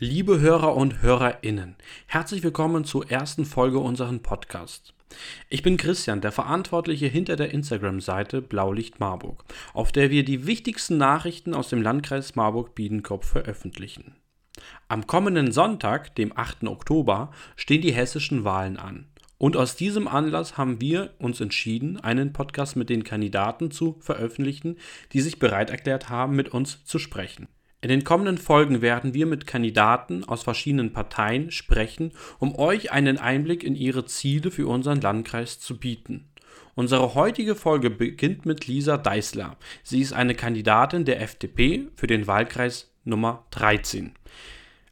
Liebe Hörer und Hörerinnen, herzlich willkommen zur ersten Folge unseres Podcasts. Ich bin Christian, der Verantwortliche hinter der Instagram-Seite Blaulicht Marburg, auf der wir die wichtigsten Nachrichten aus dem Landkreis Marburg-Biedenkopf veröffentlichen. Am kommenden Sonntag, dem 8. Oktober, stehen die hessischen Wahlen an. Und aus diesem Anlass haben wir uns entschieden, einen Podcast mit den Kandidaten zu veröffentlichen, die sich bereit erklärt haben, mit uns zu sprechen. In den kommenden Folgen werden wir mit Kandidaten aus verschiedenen Parteien sprechen, um euch einen Einblick in ihre Ziele für unseren Landkreis zu bieten. Unsere heutige Folge beginnt mit Lisa Deißler. Sie ist eine Kandidatin der FDP für den Wahlkreis Nummer 13.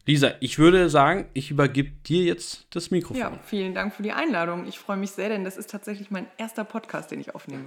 Lisa, ich würde sagen, ich übergebe dir jetzt das Mikrofon. Ja, vielen Dank für die Einladung. Ich freue mich sehr, denn das ist tatsächlich mein erster Podcast, den ich aufnehme.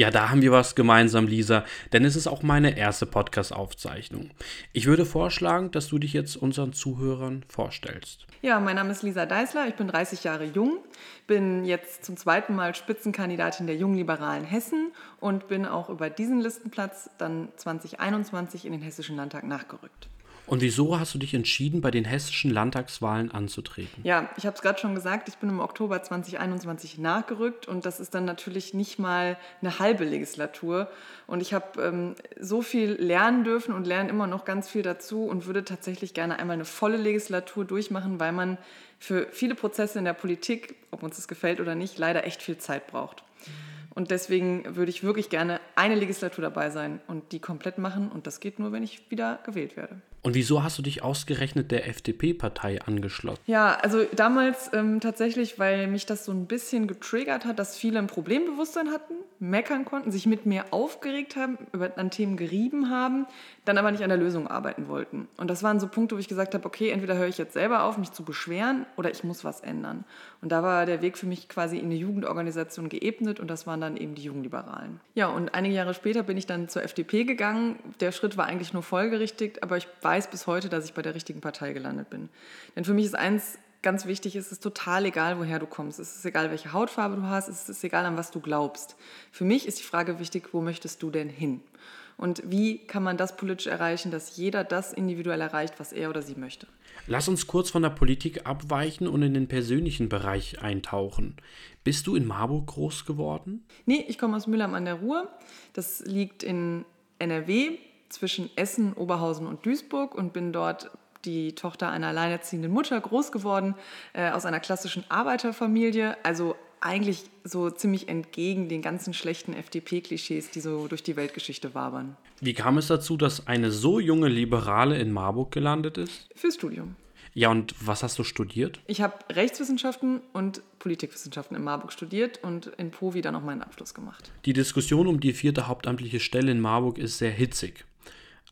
Ja, da haben wir was gemeinsam, Lisa, denn es ist auch meine erste Podcast-Aufzeichnung. Ich würde vorschlagen, dass du dich jetzt unseren Zuhörern vorstellst. Ja, mein Name ist Lisa Deißler, ich bin 30 Jahre jung, bin jetzt zum zweiten Mal Spitzenkandidatin der Jungliberalen Hessen und bin auch über diesen Listenplatz dann 2021 in den Hessischen Landtag nachgerückt. Und wieso hast du dich entschieden, bei den hessischen Landtagswahlen anzutreten? Ja, ich habe es gerade schon gesagt, ich bin im Oktober 2021 nachgerückt und das ist dann natürlich nicht mal eine halbe Legislatur. Und ich habe ähm, so viel lernen dürfen und lerne immer noch ganz viel dazu und würde tatsächlich gerne einmal eine volle Legislatur durchmachen, weil man für viele Prozesse in der Politik, ob uns das gefällt oder nicht, leider echt viel Zeit braucht. Und deswegen würde ich wirklich gerne eine Legislatur dabei sein und die komplett machen. Und das geht nur, wenn ich wieder gewählt werde. Und wieso hast du dich ausgerechnet der FDP-Partei angeschlossen? Ja, also damals ähm, tatsächlich, weil mich das so ein bisschen getriggert hat, dass viele ein Problembewusstsein hatten, meckern konnten, sich mit mir aufgeregt haben, über, an Themen gerieben haben, dann aber nicht an der Lösung arbeiten wollten. Und das waren so Punkte, wo ich gesagt habe, okay, entweder höre ich jetzt selber auf, mich zu beschweren, oder ich muss was ändern. Und da war der Weg für mich quasi in eine Jugendorganisation geebnet und das waren dann eben die Jugendliberalen. Ja, und einige Jahre später bin ich dann zur FDP gegangen. Der Schritt war eigentlich nur folgerichtig, aber ich weiß bis heute, dass ich bei der richtigen Partei gelandet bin. Denn für mich ist eins ganz wichtig, es ist total egal, woher du kommst. Es ist egal, welche Hautfarbe du hast, es ist egal, an was du glaubst. Für mich ist die Frage wichtig, wo möchtest du denn hin? Und wie kann man das politisch erreichen, dass jeder das individuell erreicht, was er oder sie möchte? Lass uns kurz von der Politik abweichen und in den persönlichen Bereich eintauchen. Bist du in Marburg groß geworden? Nee, ich komme aus Mülheim an der Ruhr. Das liegt in NRW zwischen Essen, Oberhausen und Duisburg und bin dort die Tochter einer alleinerziehenden Mutter groß geworden, äh, aus einer klassischen Arbeiterfamilie, also eigentlich so ziemlich entgegen den ganzen schlechten FDP-Klischees, die so durch die Weltgeschichte wabern. Wie kam es dazu, dass eine so junge Liberale in Marburg gelandet ist? Fürs Studium. Ja, und was hast du studiert? Ich habe Rechtswissenschaften und Politikwissenschaften in Marburg studiert und in Po wieder noch meinen Abschluss gemacht. Die Diskussion um die vierte hauptamtliche Stelle in Marburg ist sehr hitzig.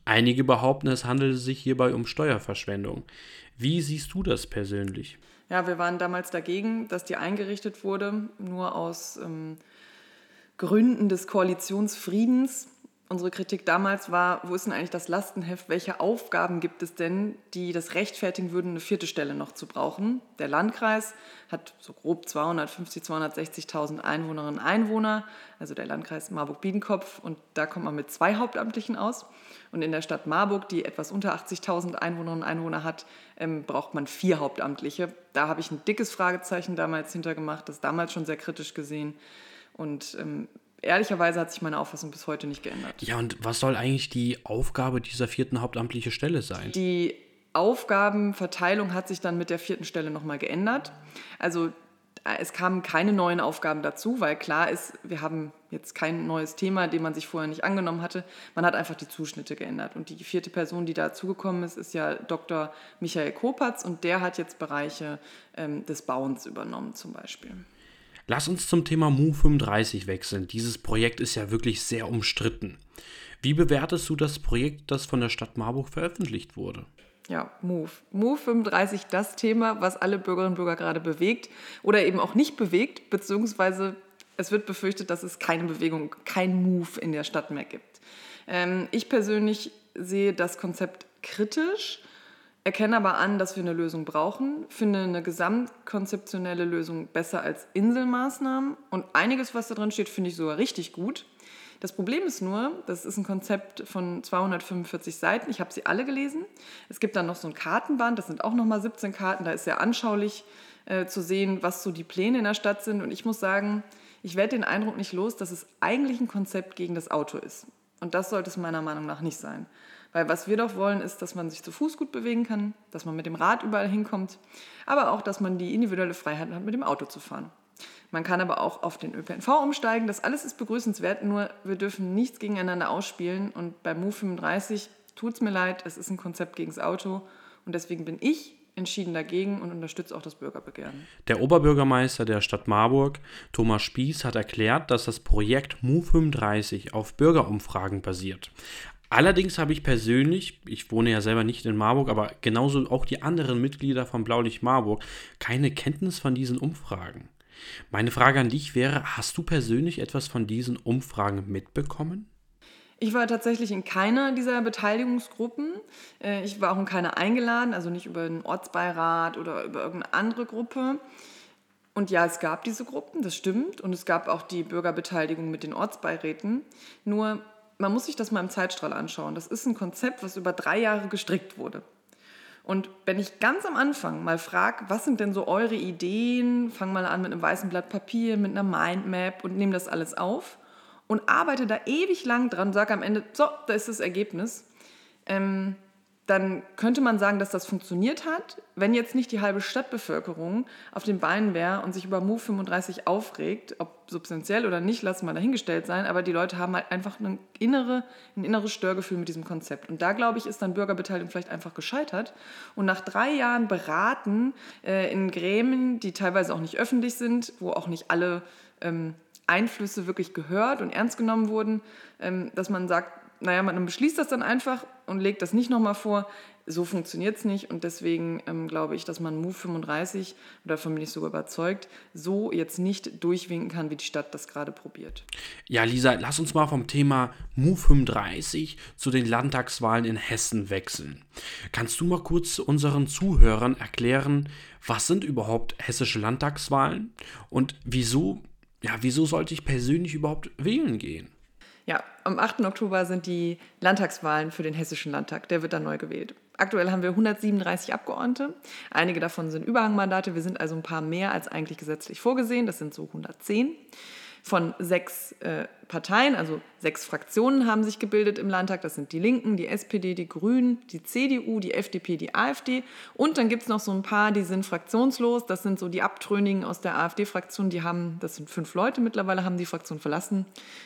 Einige behaupten, es handele sich hierbei um Steuerverschwendung. Wie siehst du das persönlich? Ja, wir waren damals dagegen, dass die eingerichtet wurde, nur aus ähm, Gründen des Koalitionsfriedens. Unsere Kritik damals war, wo ist denn eigentlich das Lastenheft? Welche Aufgaben gibt es denn, die das rechtfertigen würden, eine vierte Stelle noch zu brauchen? Der Landkreis hat so grob 250, 260.000 Einwohnerinnen und Einwohner, also der Landkreis Marburg-Biedenkopf, und da kommt man mit zwei Hauptamtlichen aus. Und in der Stadt Marburg, die etwas unter 80.000 Einwohnerinnen und Einwohner hat, ähm, braucht man vier Hauptamtliche. Da habe ich ein dickes Fragezeichen damals hintergemacht, das damals schon sehr kritisch gesehen. Und ähm, ehrlicherweise hat sich meine Auffassung bis heute nicht geändert. Ja, und was soll eigentlich die Aufgabe dieser vierten hauptamtliche Stelle sein? Die Aufgabenverteilung hat sich dann mit der vierten Stelle nochmal geändert. Also es kamen keine neuen Aufgaben dazu, weil klar ist, wir haben jetzt kein neues Thema, dem man sich vorher nicht angenommen hatte. Man hat einfach die Zuschnitte geändert. Und die vierte Person, die dazugekommen ist, ist ja Dr. Michael Kopatz und der hat jetzt Bereiche ähm, des Bauens übernommen zum Beispiel. Lass uns zum Thema Mu 35 wechseln. Dieses Projekt ist ja wirklich sehr umstritten. Wie bewertest du das Projekt, das von der Stadt Marburg veröffentlicht wurde? Ja, Move. Move 35, das Thema, was alle Bürgerinnen und Bürger gerade bewegt oder eben auch nicht bewegt, beziehungsweise es wird befürchtet, dass es keine Bewegung, kein Move in der Stadt mehr gibt. Ähm, ich persönlich sehe das Konzept kritisch, erkenne aber an, dass wir eine Lösung brauchen, finde eine gesamtkonzeptionelle Lösung besser als Inselmaßnahmen und einiges, was da drin steht, finde ich sogar richtig gut. Das Problem ist nur, das ist ein Konzept von 245 Seiten. Ich habe sie alle gelesen. Es gibt dann noch so ein Kartenband, das sind auch nochmal 17 Karten. Da ist sehr anschaulich äh, zu sehen, was so die Pläne in der Stadt sind. Und ich muss sagen, ich werde den Eindruck nicht los, dass es eigentlich ein Konzept gegen das Auto ist. Und das sollte es meiner Meinung nach nicht sein. Weil was wir doch wollen, ist, dass man sich zu Fuß gut bewegen kann, dass man mit dem Rad überall hinkommt, aber auch, dass man die individuelle Freiheit hat, mit dem Auto zu fahren. Man kann aber auch auf den ÖPNV umsteigen. Das alles ist begrüßenswert, nur wir dürfen nichts gegeneinander ausspielen. Und bei Move 35 tut es mir leid, es ist ein Konzept gegen das Auto. Und deswegen bin ich entschieden dagegen und unterstütze auch das Bürgerbegehren. Der Oberbürgermeister der Stadt Marburg, Thomas Spieß, hat erklärt, dass das Projekt Move 35 auf Bürgerumfragen basiert. Allerdings habe ich persönlich, ich wohne ja selber nicht in Marburg, aber genauso auch die anderen Mitglieder von Blaulicht Marburg, keine Kenntnis von diesen Umfragen. Meine Frage an dich wäre, hast du persönlich etwas von diesen Umfragen mitbekommen? Ich war tatsächlich in keiner dieser Beteiligungsgruppen. Äh, ich war auch in keiner eingeladen, also nicht über den Ortsbeirat oder über irgendeine andere Gruppe. Und ja, es gab diese Gruppen, das stimmt. Und es gab auch die Bürgerbeteiligung mit den Ortsbeiräten. Nur, man muss sich das mal im Zeitstrahl anschauen. Das ist ein Konzept, was über drei Jahre gestrickt wurde. Und wenn ich ganz am Anfang mal frage, was sind denn so eure Ideen, fang mal an mit einem weißen Blatt Papier, mit einer Mindmap und nehme das alles auf und arbeite da ewig lang dran, sage am Ende, so, da ist das Ergebnis, ähm, dann könnte man sagen, dass das funktioniert hat, wenn jetzt nicht die halbe Stadtbevölkerung auf den Beinen wäre und sich über Move 35 aufregt, ob substanziell oder nicht, lassen wir dahingestellt sein, aber die Leute haben halt einfach eine innere, ein inneres Störgefühl mit diesem Konzept. Und da, glaube ich, ist dann Bürgerbeteiligung vielleicht einfach gescheitert. Und nach drei Jahren Beraten äh, in Gremien, die teilweise auch nicht öffentlich sind, wo auch nicht alle ähm, Einflüsse wirklich gehört und ernst genommen wurden, ähm, dass man sagt, naja, man beschließt das dann einfach und legt das nicht nochmal vor. So funktioniert es nicht und deswegen ähm, glaube ich, dass man Move 35, oder davon bin ich sogar überzeugt, so jetzt nicht durchwinken kann, wie die Stadt das gerade probiert. Ja, Lisa, lass uns mal vom Thema Move 35 zu den Landtagswahlen in Hessen wechseln. Kannst du mal kurz unseren Zuhörern erklären, was sind überhaupt hessische Landtagswahlen und wieso, ja, wieso sollte ich persönlich überhaupt wählen gehen? Ja, am 8. Oktober sind die Landtagswahlen für den Hessischen Landtag. Der wird dann neu gewählt. Aktuell haben wir 137 Abgeordnete. Einige davon sind Überhangmandate. Wir sind also ein paar mehr als eigentlich gesetzlich vorgesehen. Das sind so 110 von sechs äh, Parteien, also sechs Fraktionen haben sich gebildet im Landtag. Das sind die Linken, die SPD, die Grünen, die CDU, die FDP, die AfD. Und dann gibt es noch so ein paar, die sind fraktionslos. Das sind so die Abtrünnigen aus der AfD-Fraktion. Die haben, das sind fünf Leute mittlerweile, haben die Fraktion verlassen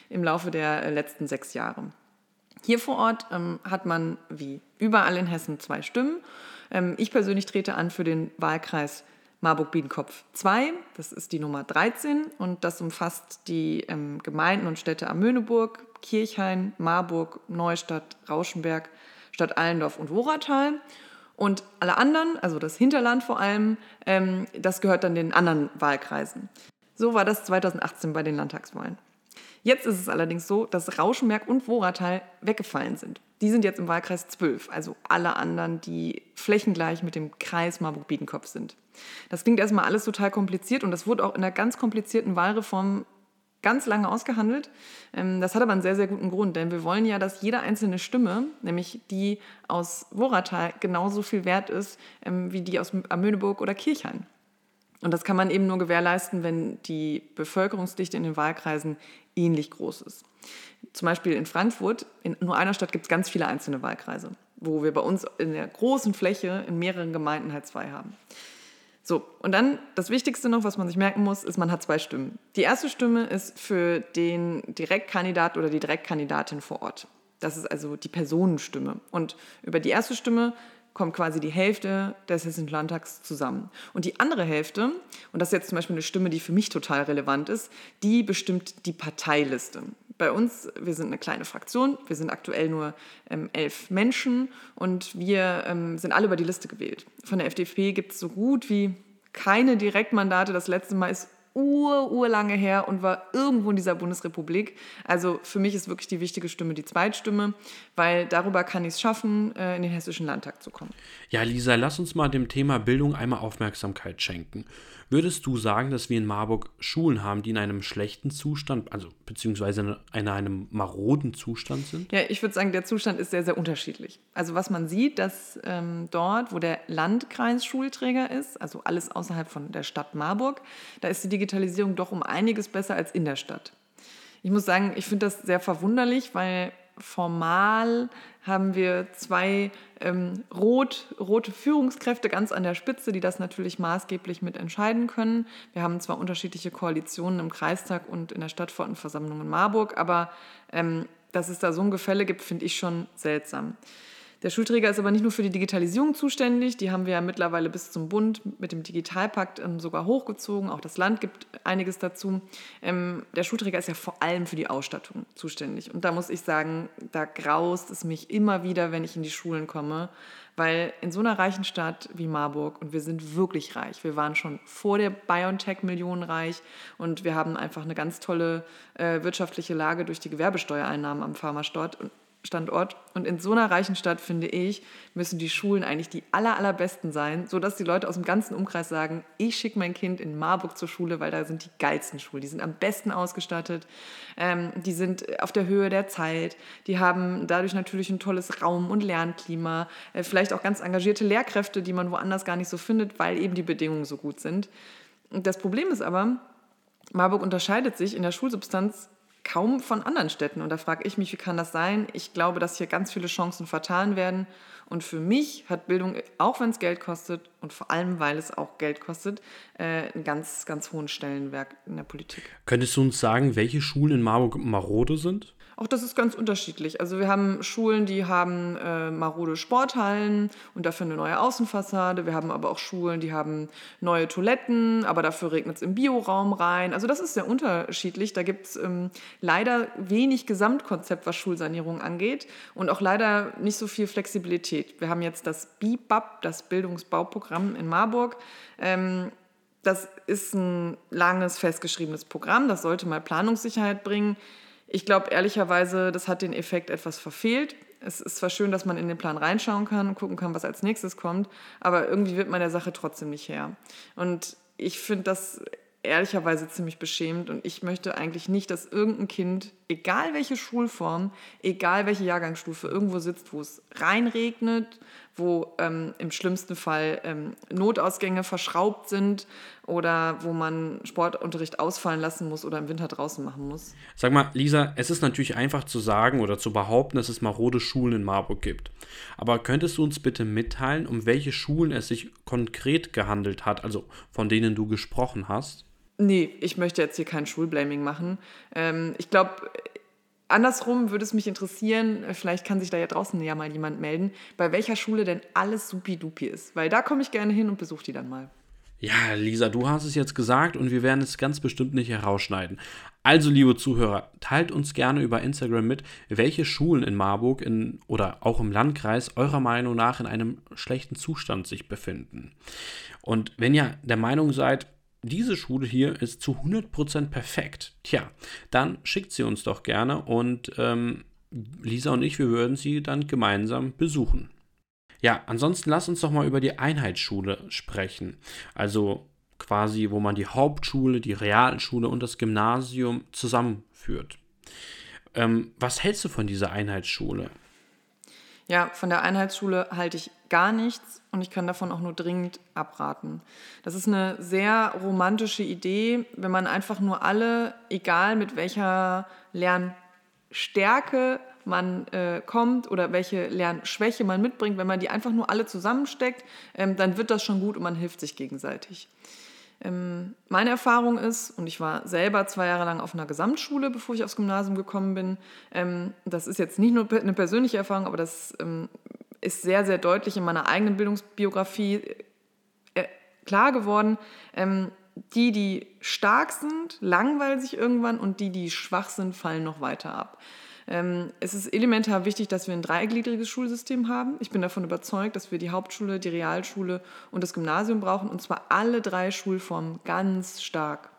im Laufe der äh, letzten sechs Jahre. Hier vor Ort ähm, hat man wie überall in Hessen zwei Stimmen. Ähm, ich persönlich trete an für den Wahlkreis Marburg-Biedenkopf 2, das ist die Nummer 13 und das umfasst die ähm, Gemeinden und Städte Amöneburg, Kirchhain, Marburg, Neustadt, Rauschenberg, Stadt Allendorf und Woratal. Und alle anderen, also das Hinterland vor allem, ähm, das gehört dann den anderen Wahlkreisen. So war das 2018 bei den Landtagswahlen. Jetzt ist es allerdings so, dass Rauschenberg und Woratal weggefallen sind. Die sind jetzt im Wahlkreis 12, also alle anderen, die flächengleich mit dem Kreis Marburg-Biedenkopf sind. Das klingt erstmal alles total kompliziert und das wurde auch in einer ganz komplizierten Wahlreform ganz lange ausgehandelt. Ähm, das hat aber einen sehr, sehr guten Grund, denn wir wollen ja, dass jede einzelne Stimme, nämlich die aus Woratal, genauso viel wert ist ähm, wie die aus Amöneburg oder Kirchhain. Und das kann man eben nur gewährleisten, wenn die Bevölkerungsdichte in den Wahlkreisen ähnlich groß ist. Zum Beispiel in Frankfurt, in nur einer Stadt gibt es ganz viele einzelne Wahlkreise, wo wir bei uns in der großen Fläche in mehreren Gemeinden halt zwei haben. So, und dann das Wichtigste noch, was man sich merken muss, ist, man hat zwei Stimmen. Die erste Stimme ist für den Direktkandidat oder die Direktkandidatin vor Ort. Das ist also die Personenstimme. Und über die erste Stimme kommt quasi die Hälfte des Hessischen Landtags zusammen. Und die andere Hälfte, und das ist jetzt zum Beispiel eine Stimme, die für mich total relevant ist, die bestimmt die Parteiliste. Bei uns, wir sind eine kleine Fraktion, wir sind aktuell nur ähm, elf Menschen und wir ähm, sind alle über die Liste gewählt. Von der FDP gibt es so gut wie keine Direktmandate. Das letzte Mal ist ur, urlange her und war irgendwo in dieser Bundesrepublik. Also für mich ist wirklich die wichtige Stimme die Zweitstimme, weil darüber kann ich es schaffen, äh, in den Hessischen Landtag zu kommen. Ja, Lisa, lass uns mal dem Thema Bildung einmal Aufmerksamkeit schenken. Würdest du sagen, dass wir in Marburg Schulen haben, die in einem schlechten Zustand, also beziehungsweise in einem maroden Zustand sind? Ja, ich würde sagen, der Zustand ist sehr, sehr unterschiedlich. Also was man sieht, dass ähm, dort, wo der Landkreis Schulträger ist, also alles außerhalb von der Stadt Marburg, da ist die Digitalisierung doch um einiges besser als in der Stadt. Ich muss sagen, ich finde das sehr verwunderlich, weil formal haben wir zwei ähm, rot, rote Führungskräfte ganz an der Spitze, die das natürlich maßgeblich mit entscheiden können. Wir haben zwar unterschiedliche Koalitionen im Kreistag und in der Stadtverordnetenversammlung in Marburg, aber ähm, dass es da so ein Gefälle gibt, finde ich schon seltsam. Der Schulträger ist aber nicht nur für die Digitalisierung zuständig, die haben wir ja mittlerweile bis zum Bund mit dem Digitalpakt ähm, sogar hochgezogen, auch das Land gibt einiges dazu. Ähm, der Schulträger ist ja vor allem für die Ausstattung zuständig. Und da muss ich sagen, da graust es mich immer wieder, wenn ich in die Schulen komme, weil in so einer reichen Stadt wie Marburg, und wir sind wirklich reich, wir waren schon vor der BioNTech-Million reich und wir haben einfach eine ganz tolle äh, wirtschaftliche Lage durch die Gewerbesteuereinnahmen am Pharmastandort. Standort. Und in so einer reichen Stadt, finde ich, müssen die Schulen eigentlich die aller, allerbesten sein, sodass die Leute aus dem ganzen Umkreis sagen, ich schicke mein Kind in Marburg zur Schule, weil da sind die geilsten Schulen. Die sind am besten ausgestattet, ähm, die sind auf der Höhe der Zeit, die haben dadurch natürlich ein tolles Raum- und Lernklima, äh, vielleicht auch ganz engagierte Lehrkräfte, die man woanders gar nicht so findet, weil eben die Bedingungen so gut sind. Das Problem ist aber, Marburg unterscheidet sich in der Schulsubstanz kaum von anderen Städten. Und da frage ich mich, wie kann das sein? Ich glaube, dass hier ganz viele Chancen vertan werden. Und für mich hat Bildung, auch wenn es Geld kostet und vor allem, weil es auch Geld kostet, äh, einen ganz, ganz hohen Stellenwert in der Politik. Könntest du uns sagen, welche Schulen in Marburg marode sind? Auch das ist ganz unterschiedlich. Also wir haben Schulen, die haben äh, marode Sporthallen und dafür eine neue Außenfassade. Wir haben aber auch Schulen, die haben neue Toiletten, aber dafür regnet es im Bioraum rein. Also das ist sehr unterschiedlich. Da gibt es ähm, leider wenig Gesamtkonzept, was Schulsanierung angeht und auch leider nicht so viel Flexibilität. Wir haben jetzt das BIBAP, das Bildungsbauprogramm in Marburg. Ähm, das ist ein langes, festgeschriebenes Programm. Das sollte mal Planungssicherheit bringen. Ich glaube ehrlicherweise, das hat den Effekt etwas verfehlt. Es ist zwar schön, dass man in den Plan reinschauen kann und gucken kann, was als nächstes kommt, aber irgendwie wird man der Sache trotzdem nicht her. Und ich finde das ehrlicherweise ziemlich beschämt und ich möchte eigentlich nicht, dass irgendein Kind, egal welche Schulform, egal welche Jahrgangsstufe, irgendwo sitzt, wo es reinregnet, wo ähm, im schlimmsten Fall ähm, Notausgänge verschraubt sind oder wo man Sportunterricht ausfallen lassen muss oder im Winter draußen machen muss. Sag mal, Lisa, es ist natürlich einfach zu sagen oder zu behaupten, dass es marode Schulen in Marburg gibt. Aber könntest du uns bitte mitteilen, um welche Schulen es sich konkret gehandelt hat, also von denen du gesprochen hast? Nee, ich möchte jetzt hier kein Schulblaming machen. Ähm, ich glaube, andersrum würde es mich interessieren, vielleicht kann sich da ja draußen ja mal jemand melden, bei welcher Schule denn alles supi-dupi ist. Weil da komme ich gerne hin und besuche die dann mal. Ja, Lisa, du hast es jetzt gesagt und wir werden es ganz bestimmt nicht herausschneiden. Also, liebe Zuhörer, teilt uns gerne über Instagram mit, welche Schulen in Marburg in, oder auch im Landkreis eurer Meinung nach in einem schlechten Zustand sich befinden. Und wenn ihr der Meinung seid, diese Schule hier ist zu 100% perfekt. Tja, dann schickt sie uns doch gerne und ähm, Lisa und ich, wir würden sie dann gemeinsam besuchen. Ja, ansonsten lass uns doch mal über die Einheitsschule sprechen. Also quasi, wo man die Hauptschule, die Realschule und das Gymnasium zusammenführt. Ähm, was hältst du von dieser Einheitsschule? Ja, von der Einheitsschule halte ich gar nichts und ich kann davon auch nur dringend abraten. Das ist eine sehr romantische Idee, wenn man einfach nur alle, egal mit welcher Lernstärke man äh, kommt oder welche Lernschwäche man mitbringt, wenn man die einfach nur alle zusammensteckt, ähm, dann wird das schon gut und man hilft sich gegenseitig. Ähm, meine Erfahrung ist, und ich war selber zwei Jahre lang auf einer Gesamtschule, bevor ich aufs Gymnasium gekommen bin, ähm, das ist jetzt nicht nur eine persönliche Erfahrung, aber das ähm, ist sehr, sehr deutlich in meiner eigenen Bildungsbiografie äh, klar geworden. Die, die stark sind, langweilen sich irgendwann und die, die schwach sind, fallen noch weiter ab. Ähm, es ist elementar wichtig, dass wir ein dreigliedriges Schulsystem haben. Ich bin davon überzeugt, dass wir die Hauptschule, die Realschule und das Gymnasium brauchen, und zwar alle drei Schulformen ganz stark.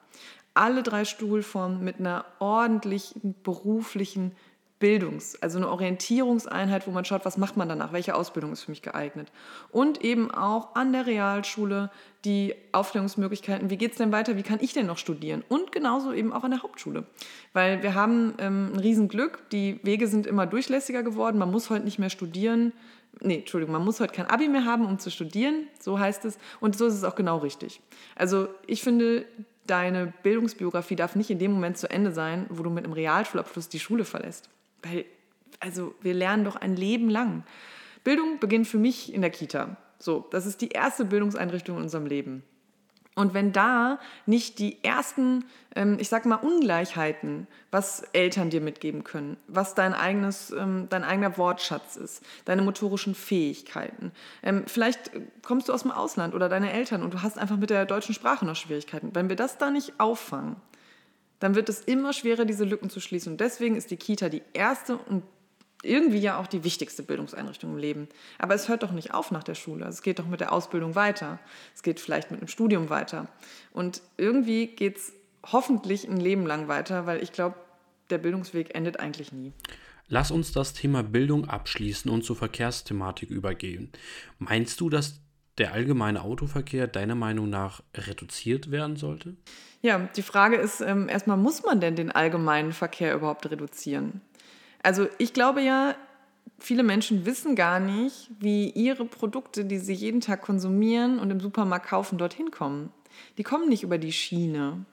alle drei Stuhlformen mit einer ordentlichen beruflichen Bildungs-, also eine Orientierungseinheit, wo man schaut, was macht man danach, welche Ausbildung ist für mich geeignet. Und eben auch an der Realschule die Aufklärungsmöglichkeiten, wie geht es denn weiter, wie kann ich denn noch studieren? Und genauso eben auch an der Hauptschule. Weil wir haben ähm, ein Riesenglück, die Wege sind immer durchlässiger geworden, man muss heute nicht mehr studieren. Nee, Entschuldigung, man muss heute kein Abi mehr haben, um zu studieren, so heißt es. Und so ist es auch genau richtig. Also ich finde, deine Bildungsbiografie darf nicht in dem Moment zu Ende sein, wo du mit einem Realschulabschluss die Schule verlässt. Weil, also wir lernen doch ein Leben lang. Bildung beginnt für mich in der Kita. So, das ist die erste Bildungseinrichtung in unserem Leben. Und wenn da nicht die ersten, ähm, ich sag mal, Ungleichheiten, was Eltern dir mitgeben können, was dein, eigenes, ähm, dein eigener Wortschatz ist, deine motorischen Fähigkeiten, ähm, vielleicht kommst du aus dem Ausland oder deine Eltern und du hast einfach mit der deutschen Sprache noch Schwierigkeiten. Wenn wir das da nicht auffangen, dann wird es immer schwerer, diese Lücken zu schließen. Und deswegen ist die Kita die erste und irgendwie ja auch die wichtigste Bildungseinrichtung im Leben. Aber es hört doch nicht auf nach der Schule. Es geht doch mit der Ausbildung weiter. Es geht vielleicht mit einem Studium weiter. Und irgendwie geht es hoffentlich ein Leben lang weiter, weil ich glaube, der Bildungsweg endet eigentlich nie. Lass uns das Thema Bildung abschließen und zur Verkehrsthematik übergehen. Meinst du, dass der allgemeine Autoverkehr deiner Meinung nach reduziert werden sollte? Ja, die Frage ist ähm, erstmal, muss man denn den allgemeinen Verkehr überhaupt reduzieren? Also ich glaube ja, viele Menschen wissen gar nicht, wie ihre Produkte, die sie jeden Tag konsumieren und im Supermarkt kaufen, dorthin kommen. Die kommen nicht über die Schiene.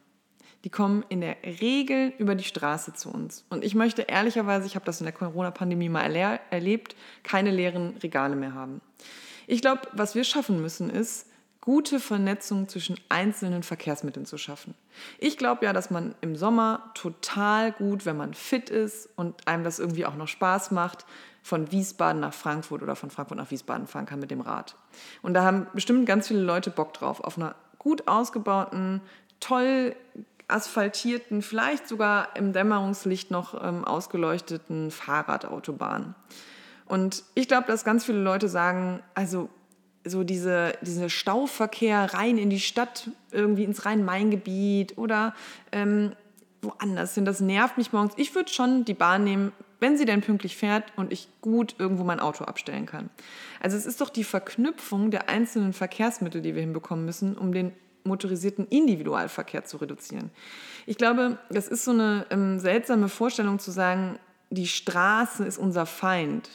Die kommen in der Regel über die Straße zu uns. Und ich möchte ehrlicherweise, ich habe das in der Corona-Pandemie mal erlebt, keine leeren Regale mehr haben. Ich glaube, was wir schaffen müssen, ist, gute Vernetzung zwischen einzelnen Verkehrsmitteln zu schaffen. Ich glaube ja, dass man im Sommer total gut, wenn man fit ist und einem das irgendwie auch noch Spaß macht, von Wiesbaden nach Frankfurt oder von Frankfurt nach Wiesbaden fahren kann mit dem Rad. Und da haben bestimmt ganz viele Leute Bock drauf, auf einer gut ausgebauten, toll asphaltierten, vielleicht sogar im Dämmerungslicht noch ähm, ausgeleuchteten Fahrradautobahn. Und ich glaube, dass ganz viele Leute sagen, also so diese, diese Stauverkehr rein in die Stadt, irgendwie ins Rhein-Main-Gebiet oder ähm, woanders hin. Das nervt mich morgens. Ich würde schon die Bahn nehmen, wenn sie denn pünktlich fährt und ich gut irgendwo mein Auto abstellen kann. Also es ist doch die Verknüpfung der einzelnen Verkehrsmittel, die wir hinbekommen müssen, um den motorisierten Individualverkehr zu reduzieren. Ich glaube, das ist so eine ähm, seltsame Vorstellung zu sagen, die Straße ist unser Feind.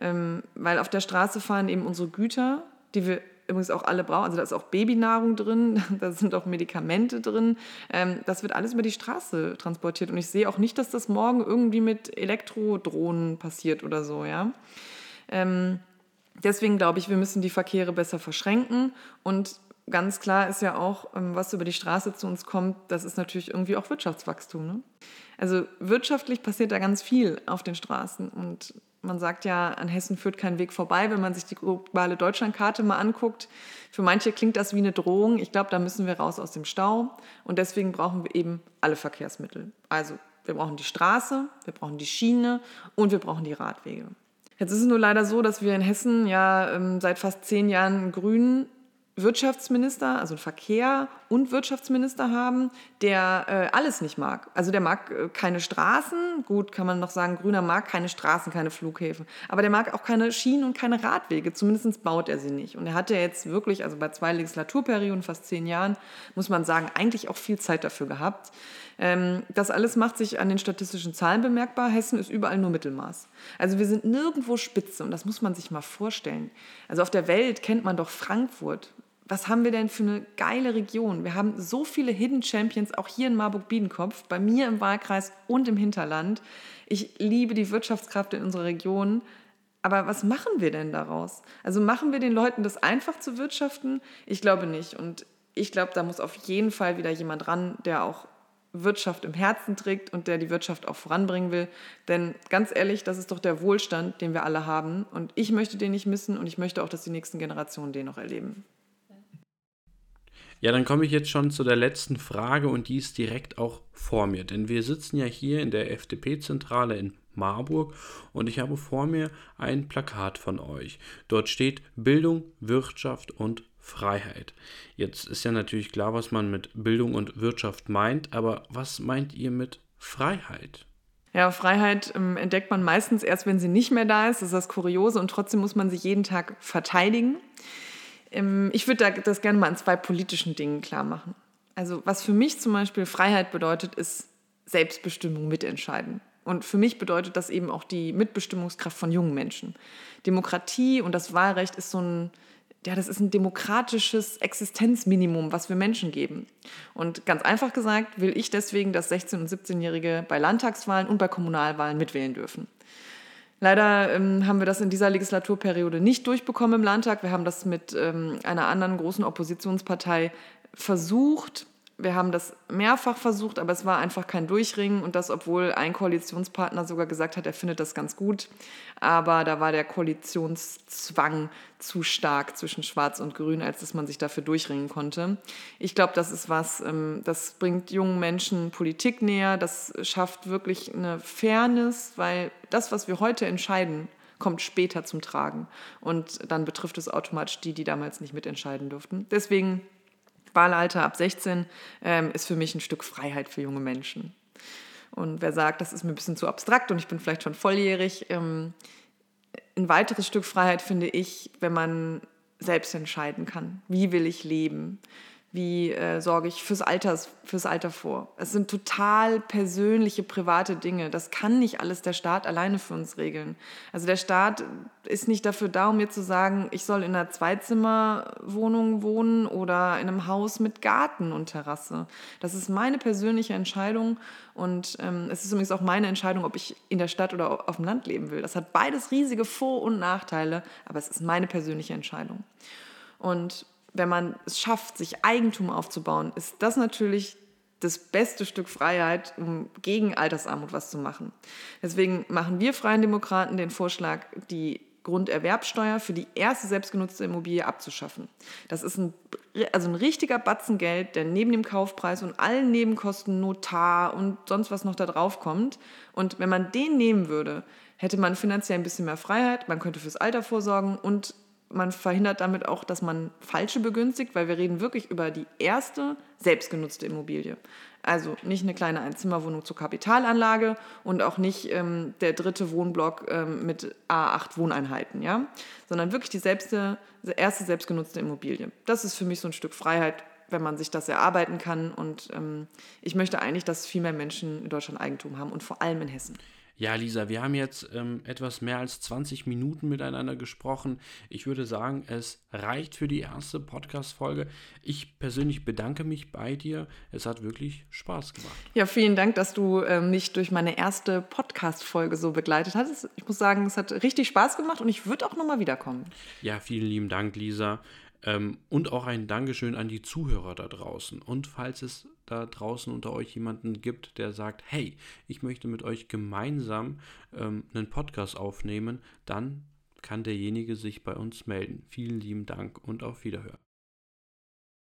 Ähm, weil auf der Straße fahren eben unsere Güter die wir übrigens auch alle brauchen. Also da ist auch Babynahrung drin, da sind auch Medikamente drin. Ähm, das wird alles über die Straße transportiert. Und ich sehe auch nicht, dass das morgen irgendwie mit Elektrodrohnen passiert oder so, ja. Ähm, deswegen glaube ich, wir müssen die Verkehre besser verschränken. Und ganz klar ist ja auch, ähm, was über die Straße zu uns kommt, das ist natürlich irgendwie auch Wirtschaftswachstum. Ne? Also wirtschaftlich passiert da ganz viel auf den Straßen. Und man sagt ja, an Hessen führt kein Weg vorbei, wenn man sich die globale Deutschlandkarte mal anguckt. Für manche klingt das wie eine Drohung. Ich glaube, da müssen wir raus aus dem Stau. Und deswegen brauchen wir eben alle Verkehrsmittel. Also wir brauchen die Straße, wir brauchen die Schiene und wir brauchen die Radwege. Jetzt ist es nur leider so, dass wir in Hessen ja ähm, seit fast zehn Jahren einen grünen Wirtschaftsminister, also Verkehr und Wirtschaftsminister haben, der äh, alles nicht mag. Also der mag äh, keine Straßen, gut kann man noch sagen, Grüner mag keine Straßen, keine Flughäfen, aber der mag auch keine Schienen und keine Radwege, zumindest baut er sie nicht. Und er hat ja jetzt wirklich, also bei zwei Legislaturperioden, fast zehn Jahren, muss man sagen, eigentlich auch viel Zeit dafür gehabt. Ähm, das alles macht sich an den statistischen Zahlen bemerkbar. Hessen ist überall nur Mittelmaß. Also wir sind nirgendwo Spitze und das muss man sich mal vorstellen. Also auf der Welt kennt man doch Frankfurt was haben wir denn für eine geile Region? Wir haben so viele Hidden Champions, auch hier in Marburg-Biedenkopf, bei mir im Wahlkreis und im Hinterland. Ich liebe die Wirtschaftskraft in unserer Region. Aber was machen wir denn daraus? Also machen wir den Leuten das einfach zu wirtschaften? Ich glaube nicht. Und ich glaube, da muss auf jeden Fall wieder jemand ran, der auch Wirtschaft im Herzen trägt und der die Wirtschaft auch voranbringen will. Denn ganz ehrlich, das ist doch der Wohlstand, den wir alle haben. Und ich möchte den nicht missen und ich möchte auch, dass die nächsten Generationen den noch erleben. Ja, dann komme ich jetzt schon zu der letzten Frage und die ist direkt auch vor mir, denn wir sitzen ja hier in der FDP-Zentrale in Marburg und ich habe vor mir ein Plakat von euch. Dort steht Bildung, Wirtschaft und Freiheit. Jetzt ist ja natürlich klar, was man mit Bildung und Wirtschaft meint, aber was meint ihr mit Freiheit? Ja, Freiheit ähm, entdeckt man meistens erst, wenn sie nicht mehr da ist. Das ist das Kuriose und trotzdem muss man sie jeden Tag verteidigen. Ich würde da, das gerne mal an zwei politischen Dingen klar machen. Also was für mich zum Beispiel Freiheit bedeutet, ist Selbstbestimmung mitentscheiden. Und für mich bedeutet das eben auch die Mitbestimmungskraft von jungen Menschen. Demokratie und das Wahlrecht ist so ein, ja, das ist ein demokratisches Existenzminimum, was wir Menschen geben. Und ganz einfach gesagt will ich deswegen, dass 16- und 17-Jährige bei Landtagswahlen und bei Kommunalwahlen mitwählen dürfen. Leider ähm, haben wir das in dieser Legislaturperiode nicht durchbekommen im Landtag. Wir haben das mit ähm, einer anderen großen Oppositionspartei versucht wir haben das mehrfach versucht, aber es war einfach kein Durchringen und das, obwohl ein Koalitionspartner sogar gesagt hat, er findet das ganz gut. Aber da war der Koalitionszwang zu stark zwischen Schwarz und Grün, als dass man sich dafür durchringen konnte. Ich glaube, das ist was, ähm, das bringt jungen Menschen Politik näher, das schafft wirklich eine Fairness, weil das, was wir heute entscheiden, kommt später zum Tragen. Und dann betrifft es automatisch die, die damals nicht mitentscheiden durften. Deswegen Wahlalter ab 16 ähm, ist für mich ein Stück Freiheit für junge Menschen. Und wer sagt, das ist mir ein bisschen zu abstrakt und ich bin vielleicht schon volljährig, ähm, ein weiteres Stück Freiheit finde ich, wenn man selbst entscheiden kann, wie will ich leben, wie äh, sorge ich fürs, Alters, fürs Alter vor. Es sind total persönliche, private Dinge. Das kann nicht alles der Staat alleine für uns regeln. Also der Staat ist nicht dafür da, um mir zu sagen, ich soll in einer Zweizimmerwohnung wohnen oder in einem Haus mit Garten und Terrasse. Das ist meine persönliche Entscheidung und ähm, es ist übrigens auch meine Entscheidung, ob ich in der Stadt oder auf dem Land leben will. Das hat beides riesige Vor- und Nachteile, aber es ist meine persönliche Entscheidung. Und wenn man es schafft, sich Eigentum aufzubauen, ist das natürlich das beste Stück Freiheit, um gegen Altersarmut was zu machen. Deswegen machen wir Freien Demokraten den Vorschlag, die Grunderwerbsteuer für die erste selbstgenutzte Immobilie abzuschaffen. Das ist ein, also ein richtiger Batzen Geld, der neben dem Kaufpreis und allen Nebenkosten, Notar und sonst was noch da drauf kommt. Und wenn man den nehmen würde, hätte man finanziell ein bisschen mehr Freiheit, man könnte fürs Alter vorsorgen und man verhindert damit auch, dass man falsche begünstigt, weil wir reden wirklich über die erste selbstgenutzte Immobilie. Also nicht eine kleine Einzimmerwohnung zur Kapitalanlage und auch nicht ähm, der dritte Wohnblock ähm, mit A8 Wohneinheiten, ja? sondern wirklich die selbste, erste selbstgenutzte Immobilie. Das ist für mich so ein Stück Freiheit, wenn man sich das erarbeiten kann. Und ähm, ich möchte eigentlich, dass viel mehr Menschen in Deutschland Eigentum haben und vor allem in Hessen. Ja, Lisa, wir haben jetzt ähm, etwas mehr als 20 Minuten miteinander gesprochen. Ich würde sagen, es reicht für die erste Podcast-Folge. Ich persönlich bedanke mich bei dir. Es hat wirklich Spaß gemacht. Ja, vielen Dank, dass du ähm, mich durch meine erste Podcast-Folge so begleitet hast. Ich muss sagen, es hat richtig Spaß gemacht und ich würde auch nochmal wiederkommen. Ja, vielen lieben Dank, Lisa. Ähm, und auch ein Dankeschön an die Zuhörer da draußen. Und falls es da draußen unter euch jemanden gibt, der sagt, hey, ich möchte mit euch gemeinsam ähm, einen Podcast aufnehmen, dann kann derjenige sich bei uns melden. Vielen lieben Dank und auf Wiederhören.